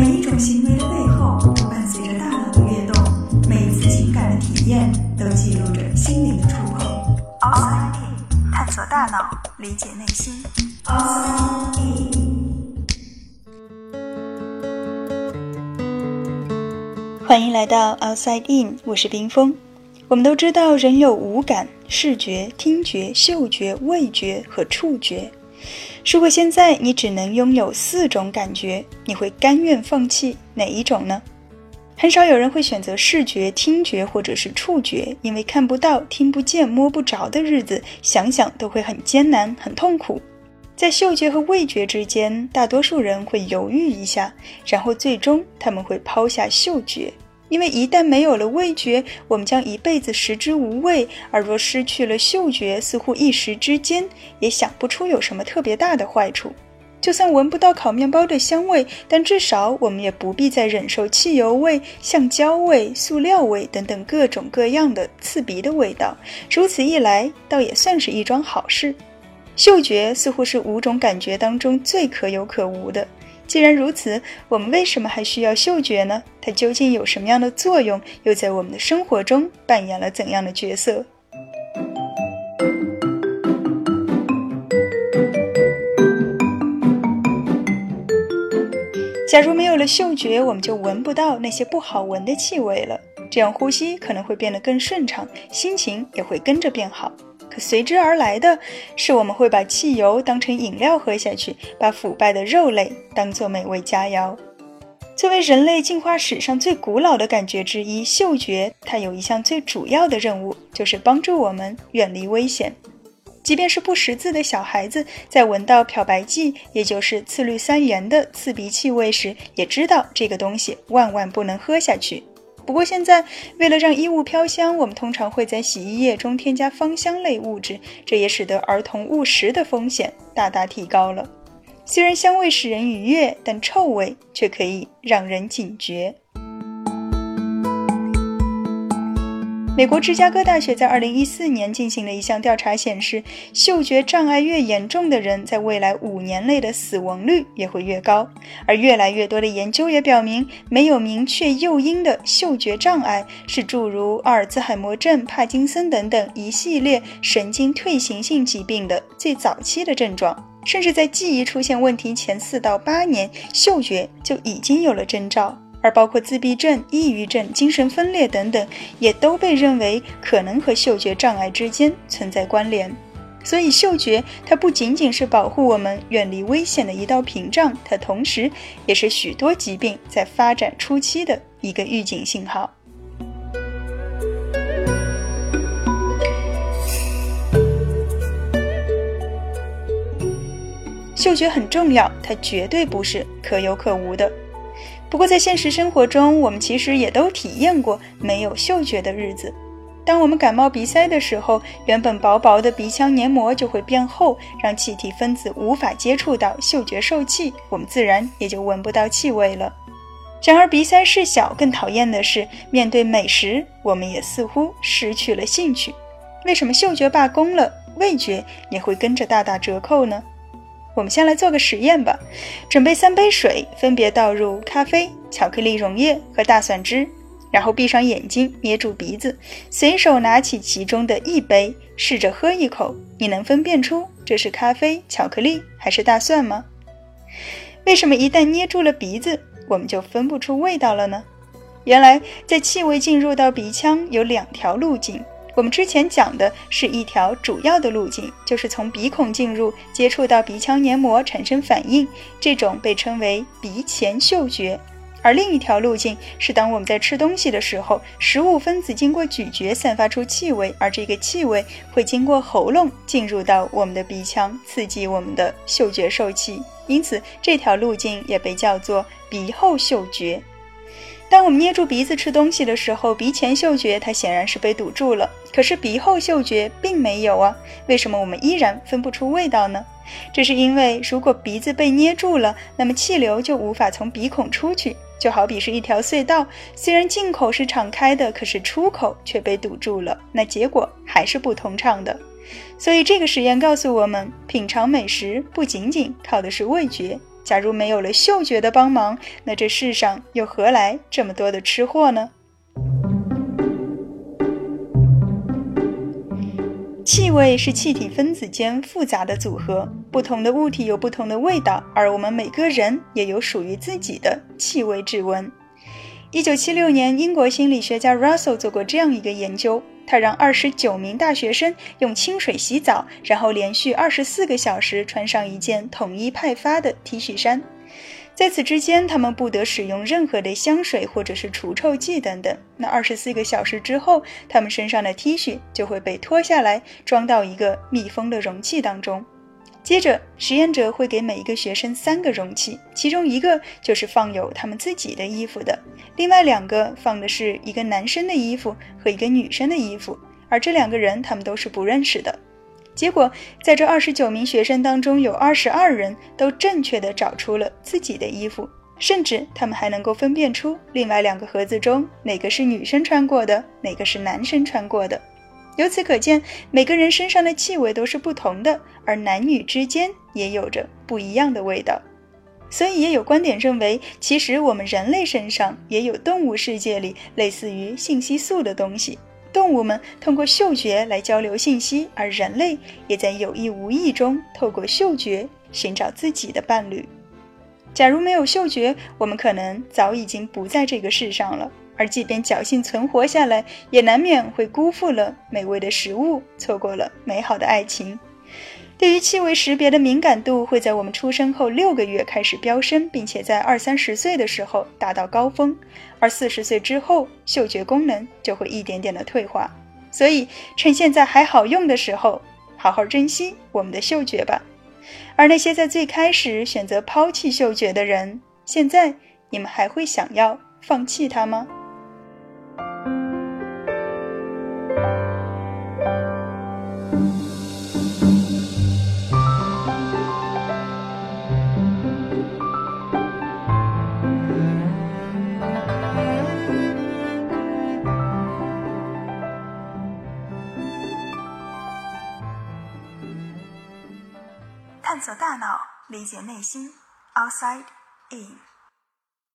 每一种行为的背后都伴随着大脑的跃动，每一次情感的体验都记录着心灵的触碰。Outside In，探索大脑，理解内心。欢迎来到 Outside In，我是冰峰。我们都知道，人有五感：视觉、听觉、嗅觉、味觉和触觉。如果现在你只能拥有四种感觉，你会甘愿放弃哪一种呢？很少有人会选择视觉、听觉或者是触觉，因为看不到、听不见、摸不着的日子，想想都会很艰难、很痛苦。在嗅觉和味觉之间，大多数人会犹豫一下，然后最终他们会抛下嗅觉。因为一旦没有了味觉，我们将一辈子食之无味；而若失去了嗅觉，似乎一时之间也想不出有什么特别大的坏处。就算闻不到烤面包的香味，但至少我们也不必再忍受汽油味、橡胶味、塑料味等等各种各样的刺鼻的味道。如此一来，倒也算是一桩好事。嗅觉似乎是五种感觉当中最可有可无的。既然如此，我们为什么还需要嗅觉呢？它究竟有什么样的作用？又在我们的生活中扮演了怎样的角色？假如没有了嗅觉，我们就闻不到那些不好闻的气味了，这样呼吸可能会变得更顺畅，心情也会跟着变好。可随之而来的是，我们会把汽油当成饮料喝下去，把腐败的肉类当作美味佳肴。作为人类进化史上最古老的感觉之一，嗅觉它有一项最主要的任务，就是帮助我们远离危险。即便是不识字的小孩子，在闻到漂白剂，也就是次氯酸盐的刺鼻气味时，也知道这个东西万万不能喝下去。不过现在，为了让衣物飘香，我们通常会在洗衣液中添加芳香类物质，这也使得儿童误食的风险大大提高了。虽然香味使人愉悦，但臭味却可以让人警觉。美国芝加哥大学在二零一四年进行的一项调查，显示嗅觉障碍越严重的人，在未来五年内的死亡率也会越高。而越来越多的研究也表明，没有明确诱因的嗅觉障碍是诸如阿尔兹海默症、帕金森等等一系列神经退行性疾病的最早期的症状。甚至在记忆出现问题前四到八年，嗅觉就已经有了征兆。而包括自闭症、抑郁症、精神分裂等等，也都被认为可能和嗅觉障碍之间存在关联。所以，嗅觉它不仅仅是保护我们远离危险的一道屏障，它同时也是许多疾病在发展初期的一个预警信号。嗅觉很重要，它绝对不是可有可无的。不过，在现实生活中，我们其实也都体验过没有嗅觉的日子。当我们感冒鼻塞的时候，原本薄薄的鼻腔黏膜就会变厚，让气体分子无法接触到嗅觉受器，我们自然也就闻不到气味了。然而，鼻塞事小，更讨厌的是，面对美食，我们也似乎失去了兴趣。为什么嗅觉罢工了，味觉也会跟着大打折扣呢？我们先来做个实验吧。准备三杯水，分别倒入咖啡、巧克力溶液和大蒜汁，然后闭上眼睛，捏住鼻子，随手拿起其中的一杯，试着喝一口。你能分辨出这是咖啡、巧克力还是大蒜吗？为什么一旦捏住了鼻子，我们就分不出味道了呢？原来，在气味进入到鼻腔有两条路径。我们之前讲的是一条主要的路径，就是从鼻孔进入，接触到鼻腔黏膜产生反应，这种被称为鼻前嗅觉。而另一条路径是当我们在吃东西的时候，食物分子经过咀嚼散发出气味，而这个气味会经过喉咙进入到我们的鼻腔，刺激我们的嗅觉受器。因此，这条路径也被叫做鼻后嗅觉。当我们捏住鼻子吃东西的时候，鼻前嗅觉它显然是被堵住了，可是鼻后嗅觉并没有啊。为什么我们依然分不出味道呢？这是因为如果鼻子被捏住了，那么气流就无法从鼻孔出去，就好比是一条隧道，虽然进口是敞开的，可是出口却被堵住了，那结果还是不通畅的。所以这个实验告诉我们，品尝美食不仅仅靠的是味觉。假如没有了嗅觉的帮忙，那这世上又何来这么多的吃货呢？气味是气体分子间复杂的组合，不同的物体有不同的味道，而我们每个人也有属于自己的气味指纹。一九七六年，英国心理学家 Russell 做过这样一个研究，他让二十九名大学生用清水洗澡，然后连续二十四个小时穿上一件统一派发的 T 恤衫。在此之间，他们不得使用任何的香水或者是除臭剂等等。那二十四个小时之后，他们身上的 T 恤就会被脱下来，装到一个密封的容器当中。接着，实验者会给每一个学生三个容器，其中一个就是放有他们自己的衣服的，另外两个放的是一个男生的衣服和一个女生的衣服，而这两个人他们都是不认识的。结果，在这二十九名学生当中，有二十二人都正确的找出了自己的衣服，甚至他们还能够分辨出另外两个盒子中哪个是女生穿过的，哪个是男生穿过的。由此可见，每个人身上的气味都是不同的，而男女之间也有着不一样的味道。所以，也有观点认为，其实我们人类身上也有动物世界里类似于信息素的东西。动物们通过嗅觉来交流信息，而人类也在有意无意中透过嗅觉寻找自己的伴侣。假如没有嗅觉，我们可能早已经不在这个世上了。而即便侥幸存活下来，也难免会辜负了美味的食物，错过了美好的爱情。对于气味识别的敏感度会在我们出生后六个月开始飙升，并且在二三十岁的时候达到高峰，而四十岁之后，嗅觉功能就会一点点的退化。所以，趁现在还好用的时候，好好珍惜我们的嗅觉吧。而那些在最开始选择抛弃嗅觉的人，现在你们还会想要放弃它吗？大脑，理解内心。Outside in。